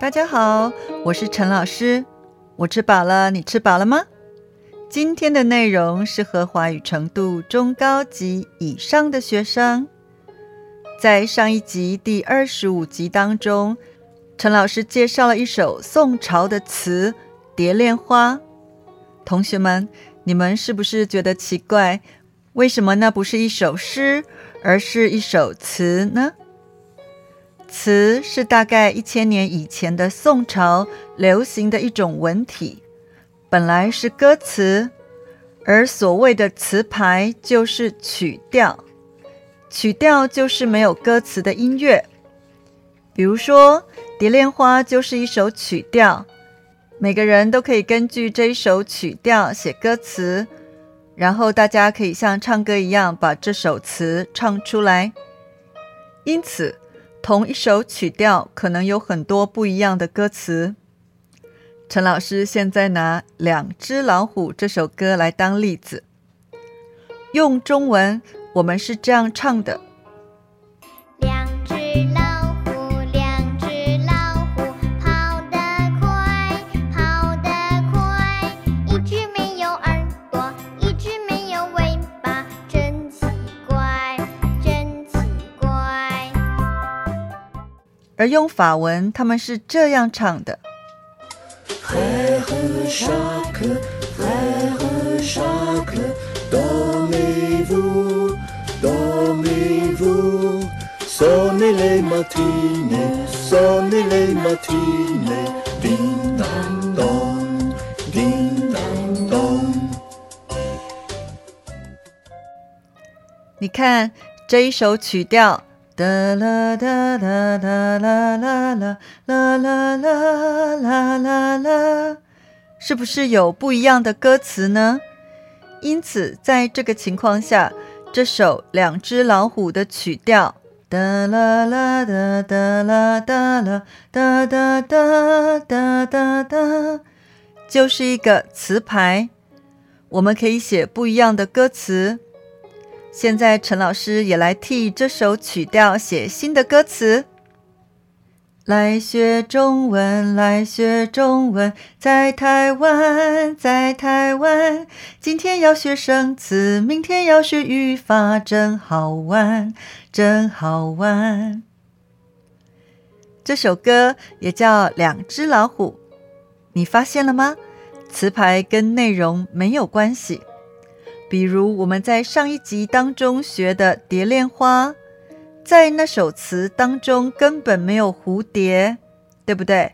大家好，我是陈老师。我吃饱了，你吃饱了吗？今天的内容适合华语程度中高级以上的学生。在上一集第二十五集当中，陈老师介绍了一首宋朝的词《蝶恋花》。同学们，你们是不是觉得奇怪？为什么那不是一首诗，而是一首词呢？词是大概一千年以前的宋朝流行的一种文体，本来是歌词，而所谓的词牌就是曲调，曲调就是没有歌词的音乐。比如说《蝶恋花》就是一首曲调，每个人都可以根据这一首曲调写歌词，然后大家可以像唱歌一样把这首词唱出来，因此。同一首曲调可能有很多不一样的歌词。陈老师现在拿《两只老虎》这首歌来当例子，用中文我们是这样唱的。而用法文，他们是这样唱的。你看这一首曲调。哒啦哒哒哒啦啦啦啦啦啦啦啦啦，是不是有不一样的歌词呢？因此，在这个情况下，这首《两只老虎》的曲调哒啦啦哒哒啦哒啦哒哒哒哒哒哒，就是一个词牌，我们可以写不一样的歌词。现在陈老师也来替这首曲调写新的歌词。来学中文，来学中文，在台湾，在台湾。今天要学生词，明天要学语法，真好玩，真好玩。这首歌也叫《两只老虎》，你发现了吗？词牌跟内容没有关系。比如我们在上一集当中学的《蝶恋花》，在那首词当中根本没有蝴蝶，对不对？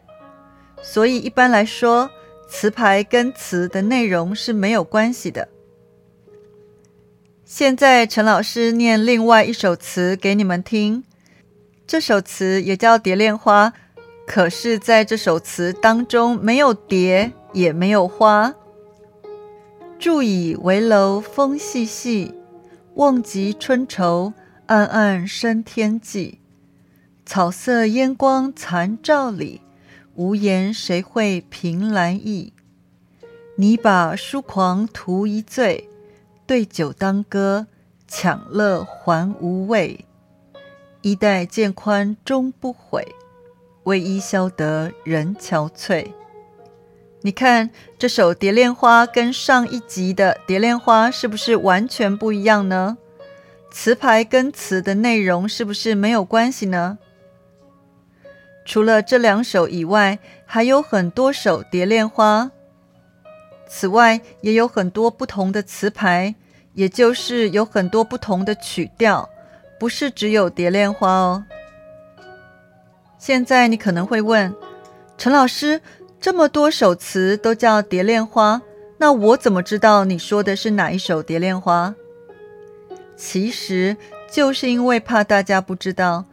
所以一般来说，词牌跟词的内容是没有关系的。现在陈老师念另外一首词给你们听，这首词也叫《蝶恋花》，可是在这首词当中没有蝶，也没有花。筑以危楼风细细，望极春愁，暗暗生天际。草色烟光残照里，无言谁会凭栏意？你把疏狂图一醉，对酒当歌，抢乐还无味。衣带渐宽终不悔，为伊消得人憔悴。你看这首《蝶恋花》跟上一集的《蝶恋花》是不是完全不一样呢？词牌跟词的内容是不是没有关系呢？除了这两首以外，还有很多首《蝶恋花》。此外，也有很多不同的词牌，也就是有很多不同的曲调，不是只有《蝶恋花》哦。现在你可能会问陈老师。这么多首词都叫《蝶恋花》，那我怎么知道你说的是哪一首《蝶恋花》？其实就是因为怕大家不知道，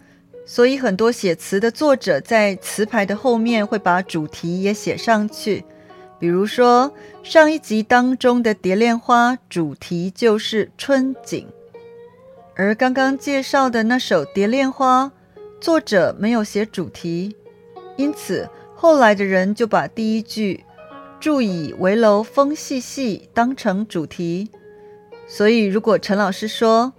所以很多写词的作者在词牌的后面会把主题也写上去。比如说上一集当中的《蝶恋花》主题就是春景，而刚刚介绍的那首《蝶恋花》，作者没有写主题，因此。后来的人就把第一句“住以为楼风细细”当成主题，所以如果陈老师说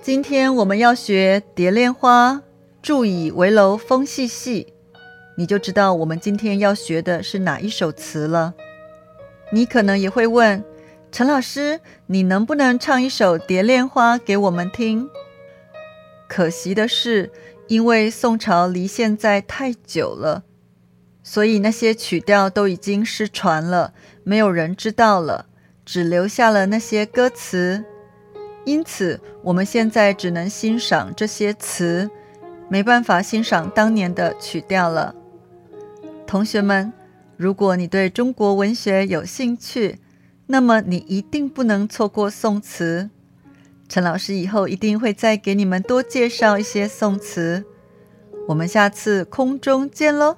今天我们要学《蝶恋花》，住以为楼风细细，你就知道我们今天要学的是哪一首词了。你可能也会问，陈老师，你能不能唱一首《蝶恋花》给我们听？可惜的是，因为宋朝离现在太久了，所以那些曲调都已经失传了，没有人知道了，只留下了那些歌词。因此，我们现在只能欣赏这些词，没办法欣赏当年的曲调了。同学们，如果你对中国文学有兴趣，那么你一定不能错过宋词。陈老师以后一定会再给你们多介绍一些宋词。我们下次空中见喽